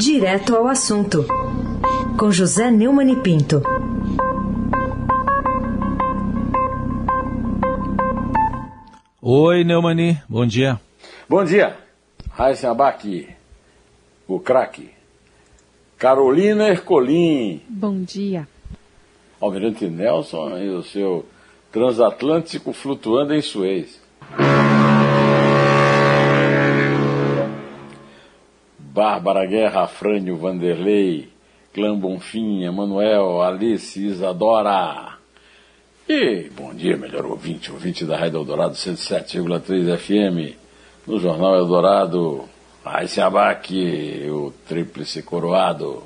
Direto ao assunto, com José Neumann e Pinto. Oi, Neumani, bom dia. Bom dia. Raíssa Abac, o craque. Carolina Ercolim. Bom dia. Almirante Nelson e o seu transatlântico flutuando em Suez. Bárbara Guerra, Afrânio Vanderlei, Clã Bonfim, Emanuel, Alice, Isadora. E bom dia, melhor ouvinte, ouvinte da Rádio Eldorado 107,3 FM, no Jornal Eldorado, Raíssa Abac, o tríplice coroado.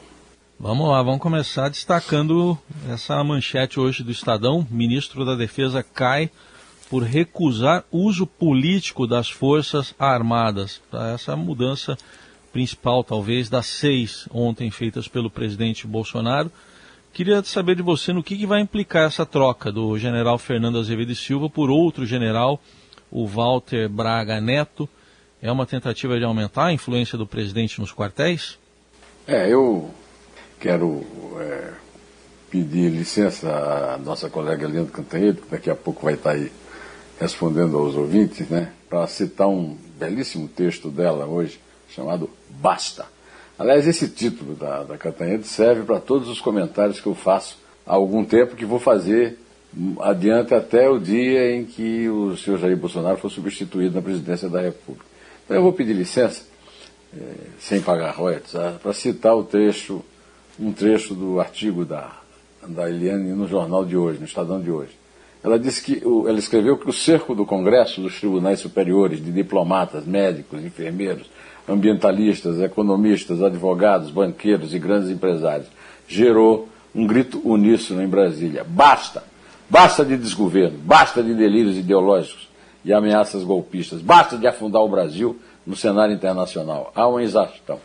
Vamos lá, vamos começar destacando essa manchete hoje do Estadão. Ministro da Defesa cai por recusar uso político das Forças Armadas. Essa mudança principal, talvez, das seis ontem feitas pelo presidente Bolsonaro. Queria saber de você no que, que vai implicar essa troca do general Fernando Azevedo e Silva por outro general, o Walter Braga Neto. É uma tentativa de aumentar a influência do presidente nos quartéis? É, eu quero é, pedir licença à nossa colega Leandro Cantanhede, que daqui a pouco vai estar aí respondendo aos ouvintes, né, para citar um belíssimo texto dela hoje, chamado Basta. Aliás, esse título da, da Catanhede serve para todos os comentários que eu faço há algum tempo, que vou fazer adiante até o dia em que o senhor Jair Bolsonaro for substituído na presidência da República. Então eu vou pedir licença, é, sem pagar royalties, ah, para citar o trecho, um trecho do artigo da, da Eliane no jornal de hoje, no Estadão de hoje. Ela disse que ela escreveu que o cerco do Congresso, dos tribunais superiores, de diplomatas, médicos, enfermeiros, ambientalistas, economistas, advogados, banqueiros e grandes empresários, gerou um grito uníssono em Brasília. Basta! Basta de desgoverno, basta de delírios ideológicos e ameaças golpistas, basta de afundar o Brasil no cenário internacional. Há uma exaustão.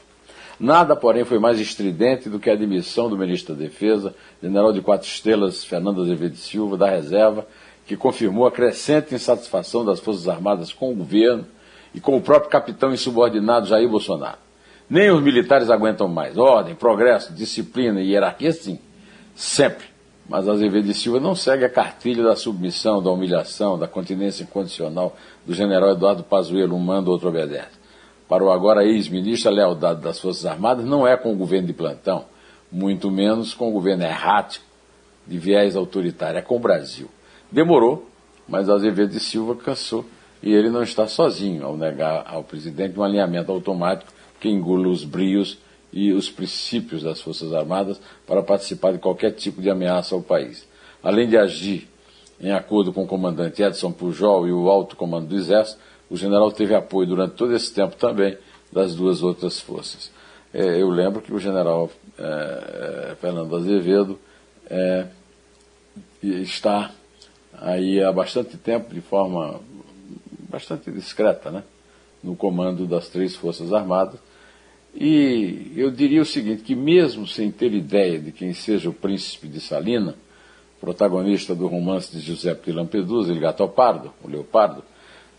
Nada, porém, foi mais estridente do que a admissão do ministro da Defesa, general de quatro estrelas Fernando Azevedo Silva, da reserva, que confirmou a crescente insatisfação das Forças Armadas com o governo e com o próprio capitão insubordinado Jair Bolsonaro. Nem os militares aguentam mais. Ordem, progresso, disciplina e hierarquia, sim. Sempre. Mas Azevedo Silva não segue a cartilha da submissão, da humilhação, da continência incondicional do general Eduardo Pazuello, um manda, outro obedece. Para o agora ex-ministro, a lealdade das Forças Armadas não é com o governo de plantão, muito menos com o governo errático, de viés autoritário, é com o Brasil. Demorou, mas Azevedo e Silva cansou e ele não está sozinho ao negar ao presidente um alinhamento automático que engula os brios e os princípios das Forças Armadas para participar de qualquer tipo de ameaça ao país. Além de agir em acordo com o comandante Edson Pujol e o alto comando do Exército, o general teve apoio durante todo esse tempo também das duas outras forças. É, eu lembro que o general é, é Fernando Azevedo é, está aí há bastante tempo, de forma bastante discreta, né? no comando das três Forças Armadas. E eu diria o seguinte, que mesmo sem ter ideia de quem seja o príncipe de Salina, protagonista do romance de Giuseppe Lampedusa, Il Gato Pardo, o Leopardo,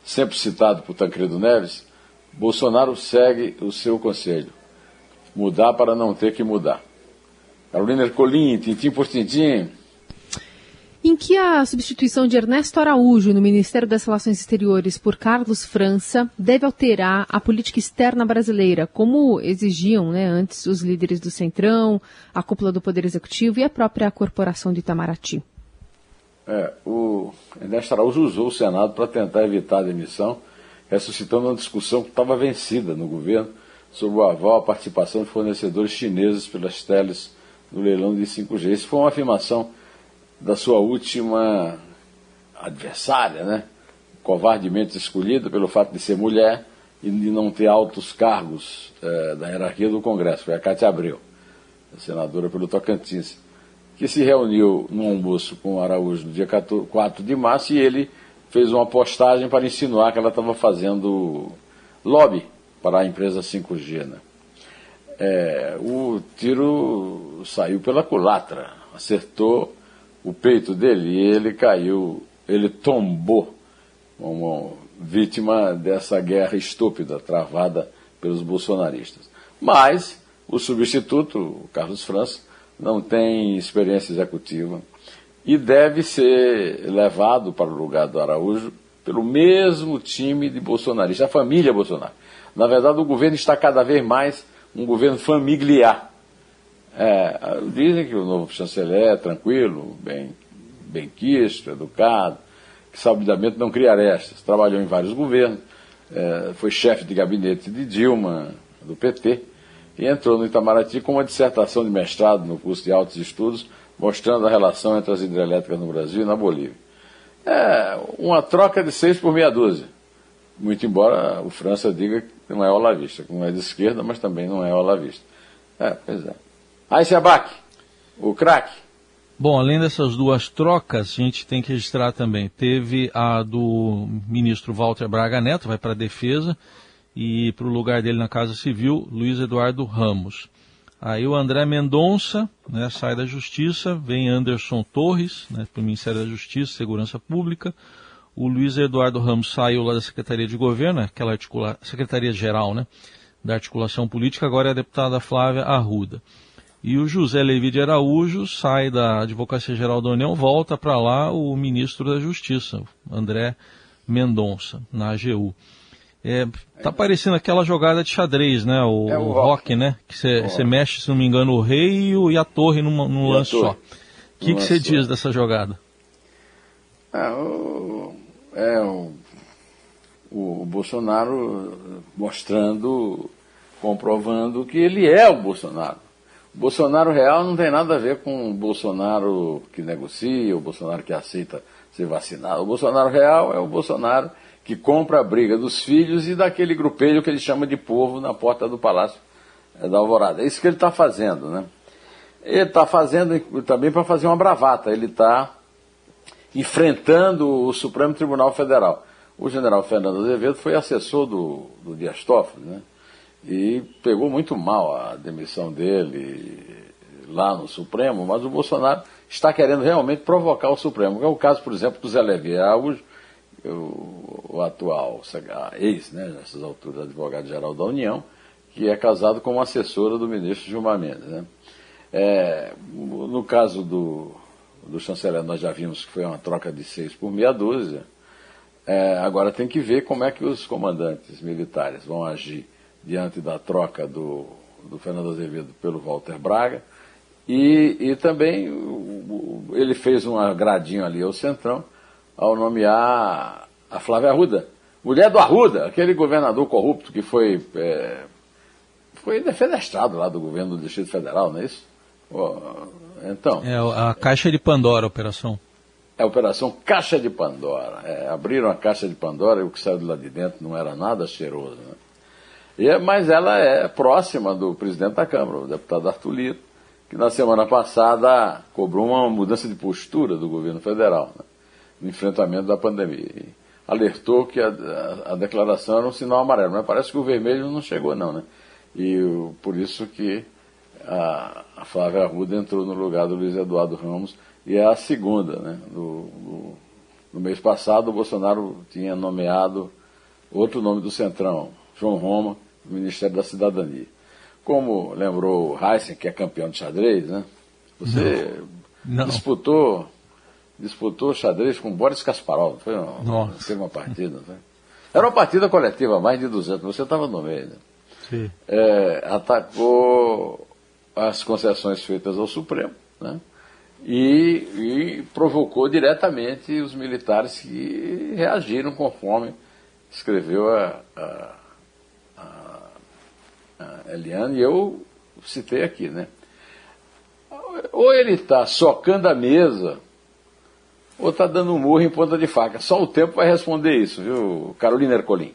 sempre citado por Tancredo Neves, Bolsonaro segue o seu conselho, mudar para não ter que mudar. Carolina Ercolim, tintim por tintim, em que a substituição de Ernesto Araújo no Ministério das Relações Exteriores por Carlos França deve alterar a política externa brasileira, como exigiam né, antes os líderes do Centrão, a cúpula do Poder Executivo e a própria corporação de Itamaraty? É, o Ernesto Araújo usou o Senado para tentar evitar a demissão, ressuscitando uma discussão que estava vencida no governo sobre o aval à participação de fornecedores chineses pelas teles no leilão de 5G. Isso foi uma afirmação da sua última adversária, né? covardemente escolhida pelo fato de ser mulher e de não ter altos cargos eh, da hierarquia do Congresso, foi a Cátia Abreu, senadora pelo Tocantins, que se reuniu no almoço com o Araújo no dia 4 de março e ele fez uma postagem para insinuar que ela estava fazendo lobby para a empresa 5G. Né? É, o tiro saiu pela culatra, acertou o peito dele e ele caiu, ele tombou como vítima dessa guerra estúpida travada pelos bolsonaristas. Mas O substituto, o Carlos França, não tem experiência executiva e deve ser levado para o lugar do Araújo pelo mesmo time de bolsonaristas, a família Bolsonaro. Na verdade, o governo está cada vez mais um governo familiar. É, dizem que o novo chanceler é tranquilo, bem, bem quisto, educado, que sabidamente não cria arestas. Trabalhou em vários governos, é, foi chefe de gabinete de Dilma, do PT, e entrou no Itamaraty com uma dissertação de mestrado no curso de altos estudos, mostrando a relação entre as hidrelétricas no Brasil e na Bolívia. É uma troca de seis por meia dúzia. Muito embora o França diga que não é olavista, que não é de esquerda, mas também não é olavista. É, pois é. Aí se abaque, o craque. Bom, além dessas duas trocas, a gente tem que registrar também. Teve a do ministro Walter Braga Neto, vai para a defesa, e para o lugar dele na Casa Civil, Luiz Eduardo Ramos. Aí o André Mendonça né, sai da Justiça, vem Anderson Torres né, para o Ministério da Justiça e Segurança Pública. O Luiz Eduardo Ramos saiu lá da Secretaria de Governo, aquela articula... Secretaria Geral né, da Articulação Política, agora é a deputada Flávia Arruda. E o José Levi de Araújo sai da Advocacia Geral da União, volta para lá o ministro da Justiça, André Mendonça, na AGU. É, tá parecendo aquela jogada de xadrez, né? O, é o, rock, né? Que você mexe, se não me engano, o rei e, o, e a torre num e lance só. O que você diz dessa jogada? É, o, é o, o, Bolsonaro mostrando, comprovando que ele é o Bolsonaro. O Bolsonaro real não tem nada a ver com o Bolsonaro que negocia, o Bolsonaro que aceita ser vacinado. O Bolsonaro real é o Bolsonaro que compra a briga dos filhos e daquele grupelho que ele chama de povo na porta do Palácio eh, da Alvorada. É isso que ele está fazendo, né? Ele está fazendo também para fazer uma bravata, ele está enfrentando o Supremo Tribunal Federal. O general Fernando Azevedo foi assessor do, do Dias Toffoli, né? E pegou muito mal a demissão dele lá no Supremo, mas o Bolsonaro está querendo realmente provocar o Supremo. É o caso, por exemplo, do Zé Araújo, o, o atual ex, né, nessas alturas, advogado-geral da União, que é casado com uma assessora do ministro Gilmar Mendes. Né? É, no caso do, do chanceler, nós já vimos que foi uma troca de seis por meia dúzia. É, agora tem que ver como é que os comandantes militares vão agir diante da troca do, do Fernando Azevedo pelo Walter Braga. E, e também ele fez um agradinho ali ao Centrão, ao nomear a Flávia Arruda, mulher do Arruda, aquele governador corrupto que foi, é, foi defenestrado lá do governo do Distrito Federal, não é isso? Então. É a Caixa de Pandora, a operação. É a operação Caixa de Pandora. É, abriram a Caixa de Pandora e o que saiu de lá de dentro não era nada cheiroso. Né? E, é, mas ela é próxima do presidente da Câmara, o deputado Arthur Lito, que na semana passada cobrou uma mudança de postura do governo federal. Né? No enfrentamento da pandemia. E alertou que a, a, a, declaração era um sinal amarelo, mas parece que o vermelho não chegou não, né? E o, por isso que a, a, Flávia Arruda entrou no lugar do Luiz Eduardo Ramos e é a segunda, né? Do, do, no mês passado o Bolsonaro tinha nomeado outro nome do Centrão, João Roma, do Ministério da Cidadania. Como lembrou o Heisen, que é campeão de xadrez, né? Você não. Não. disputou disputou xadrez com Boris Kasparov. Foi uma. Teve uma partida. Foi? Era uma partida coletiva, mais de 200. Você estava no meio. Né? Sim. É, atacou as concessões feitas ao Supremo né? e, e provocou diretamente os militares que reagiram conforme escreveu a, a, a, a Eliane e eu citei aqui. Né? Ou ele está socando a mesa ou está dando um murro em ponta de faca. Só o tempo vai responder isso, viu, Carolina Ercolim?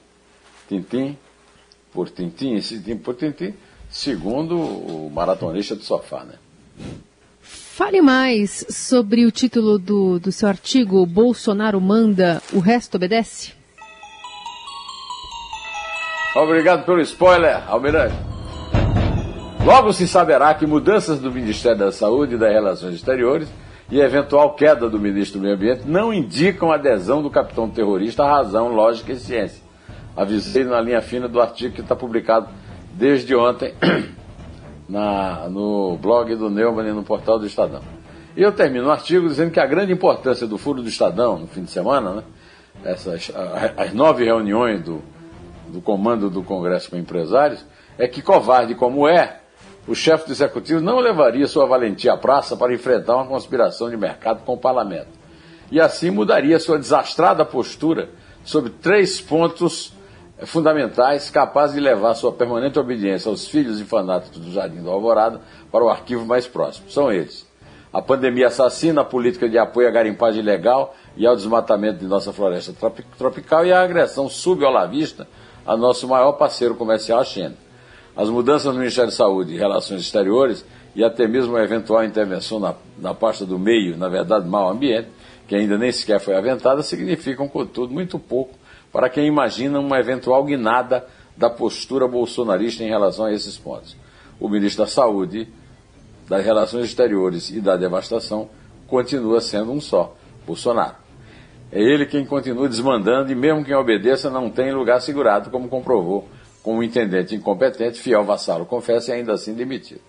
Tintim por tintim, tintim por tintim, segundo o maratonista do sofá, né? Fale mais sobre o título do, do seu artigo Bolsonaro manda, o resto obedece? Obrigado pelo spoiler, Almirante. Logo se saberá que mudanças do Ministério da Saúde e das Relações Exteriores e eventual queda do ministro do Meio Ambiente não indicam adesão do capitão terrorista à razão, lógica e ciência. Avisei na linha fina do artigo que está publicado desde ontem na, no blog do Neumann e no portal do Estadão. E eu termino o artigo dizendo que a grande importância do furo do Estadão no fim de semana, né, essas, as nove reuniões do, do comando do Congresso com empresários, é que, covarde como é, o chefe do executivo não levaria sua valentia à praça para enfrentar uma conspiração de mercado com o parlamento. E assim mudaria sua desastrada postura sobre três pontos fundamentais capazes de levar sua permanente obediência aos filhos e fanáticos do Jardim do Alvorada para o arquivo mais próximo. São eles. A pandemia assassina, a política de apoio à garimpagem ilegal e ao desmatamento de nossa floresta tropical e a agressão subolavista a nosso maior parceiro comercial, a China. As mudanças no Ministério da Saúde e Relações Exteriores e até mesmo a eventual intervenção na, na pasta do meio, na verdade, mau ambiente, que ainda nem sequer foi aventada, significam, contudo, muito pouco para quem imagina uma eventual guinada da postura bolsonarista em relação a esses pontos. O ministro da Saúde, das Relações Exteriores e da Devastação continua sendo um só, Bolsonaro. É ele quem continua desmandando e mesmo quem obedeça não tem lugar segurado, como comprovou com um intendente incompetente, fiel vassalo, confessa e ainda assim demitido.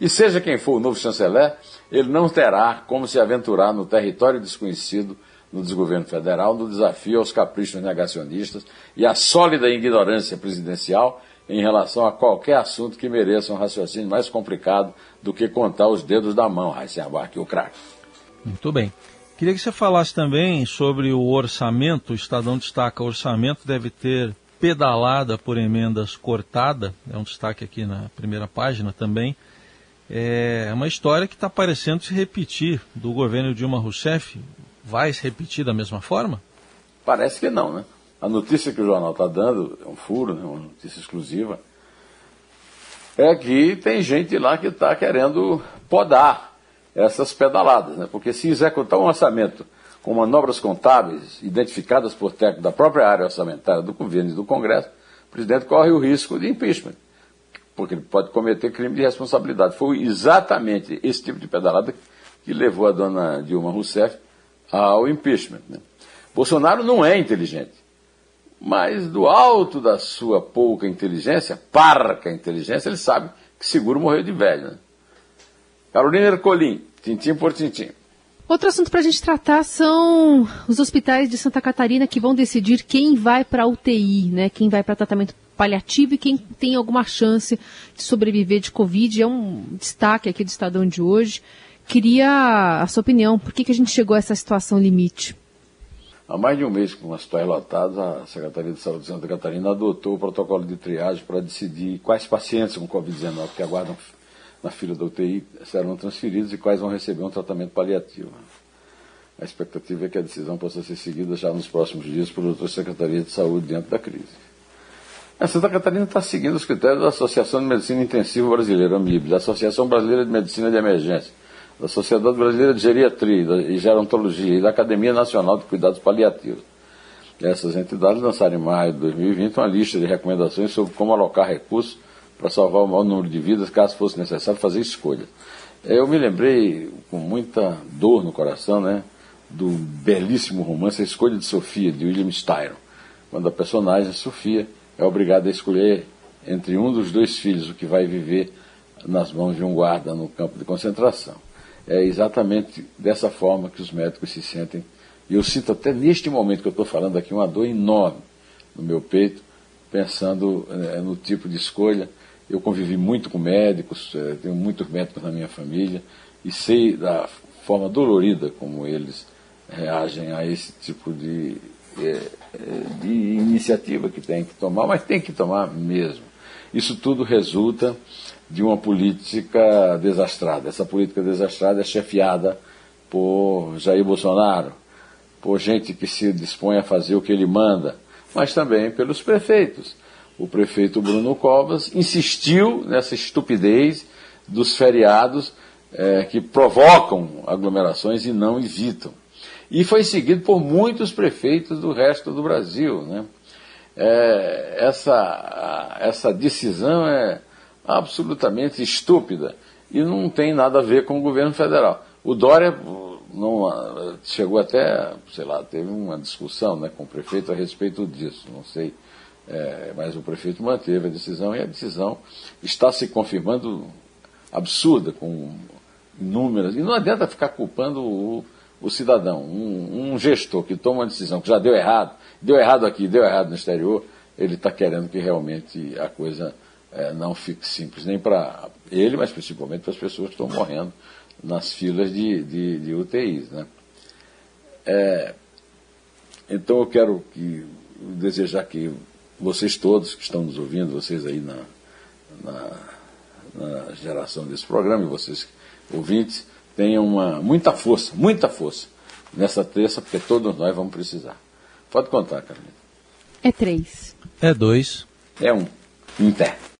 E seja quem for o novo chanceler, ele não terá como se aventurar no território desconhecido no desgoverno federal, no desafio aos caprichos negacionistas e à sólida ignorância presidencial em relação a qualquer assunto que mereça um raciocínio mais complicado do que contar os dedos da mão, Raíssa Abac, o craque. Muito bem. Queria que você falasse também sobre o orçamento. O Estadão destaca: o orçamento deve ter pedalada por emendas cortada. É um destaque aqui na primeira página também. É uma história que está parecendo se repetir do governo Dilma Rousseff. Vai se repetir da mesma forma? Parece que não, né? A notícia que o jornal está dando, é um furo, né? uma notícia exclusiva, é que tem gente lá que está querendo podar essas pedaladas, né? porque se executar um orçamento com manobras contábeis identificadas por técnicos da própria área orçamentária do governo e do Congresso, o presidente corre o risco de impeachment porque ele pode cometer crime de responsabilidade. Foi exatamente esse tipo de pedalada que levou a dona Dilma Rousseff ao impeachment. Né? Bolsonaro não é inteligente, mas do alto da sua pouca inteligência, parca inteligência, ele sabe que seguro morreu de velho. Né? Carolina Ercolim, tintim por tintim. Outro assunto para a gente tratar são os hospitais de Santa Catarina que vão decidir quem vai para UTI, né? Quem vai para tratamento paliativo e quem tem alguma chance de sobreviver de Covid. É um destaque aqui do Estadão de hoje. Queria a sua opinião. Por que, que a gente chegou a essa situação limite? Há mais de um mês, com hospitais lotados, a Secretaria de Saúde de Santa Catarina adotou o protocolo de triagem para decidir quais pacientes com Covid-19 que aguardam na fila da UTI serão transferidos e quais vão receber um tratamento paliativo. A expectativa é que a decisão possa ser seguida já nos próximos dias por outras secretarias de saúde diante da crise. A Santa Catarina está seguindo os critérios da Associação de Medicina Intensiva Brasileira, AMIB, da Associação Brasileira de Medicina de Emergência, da Sociedade Brasileira de Geriatria e Gerontologia e da Academia Nacional de Cuidados Paliativos. Essas entidades lançaram em maio de 2020 uma lista de recomendações sobre como alocar recursos para salvar o maior número de vidas, caso fosse necessário fazer escolha. Eu me lembrei com muita dor no coração, né, do belíssimo romance A Escolha de Sofia, de William Styron, quando a personagem Sofia é obrigada a escolher entre um dos dois filhos o que vai viver nas mãos de um guarda no campo de concentração. É exatamente dessa forma que os médicos se sentem. E eu sinto até neste momento que eu estou falando aqui uma dor enorme no meu peito, pensando é, no tipo de escolha. Eu convivi muito com médicos, é, tenho muitos médicos na minha família e sei da forma dolorida como eles reagem a esse tipo de é, de iniciativa que tem que tomar, mas tem que tomar mesmo. Isso tudo resulta de uma política desastrada. Essa política desastrada é chefiada por Jair Bolsonaro, por gente que se dispõe a fazer o que ele manda, mas também pelos prefeitos. O prefeito Bruno Covas insistiu nessa estupidez dos feriados é, que provocam aglomerações e não evitam e foi seguido por muitos prefeitos do resto do Brasil. Né? É, essa, essa decisão é absolutamente estúpida e não tem nada a ver com o governo federal. O Dória não, chegou até, sei lá, teve uma discussão né, com o prefeito a respeito disso, não sei, é, mas o prefeito manteve a decisão e a decisão está se confirmando absurda, com inúmeras. E não adianta ficar culpando o, o cidadão. Um, um, gestor que toma uma decisão que já deu errado, deu errado aqui, deu errado no exterior, ele está querendo que realmente a coisa é, não fique simples, nem para ele, mas principalmente para as pessoas que estão morrendo nas filas de, de, de UTIs. Né? É, então eu quero que, desejar que vocês todos que estão nos ouvindo, vocês aí na, na, na geração desse programa, e vocês ouvintes, tenham uma, muita força, muita força nessa terça, porque todos nós vamos precisar. Pode contar, Carolina. É três. É dois. É um. Em pé.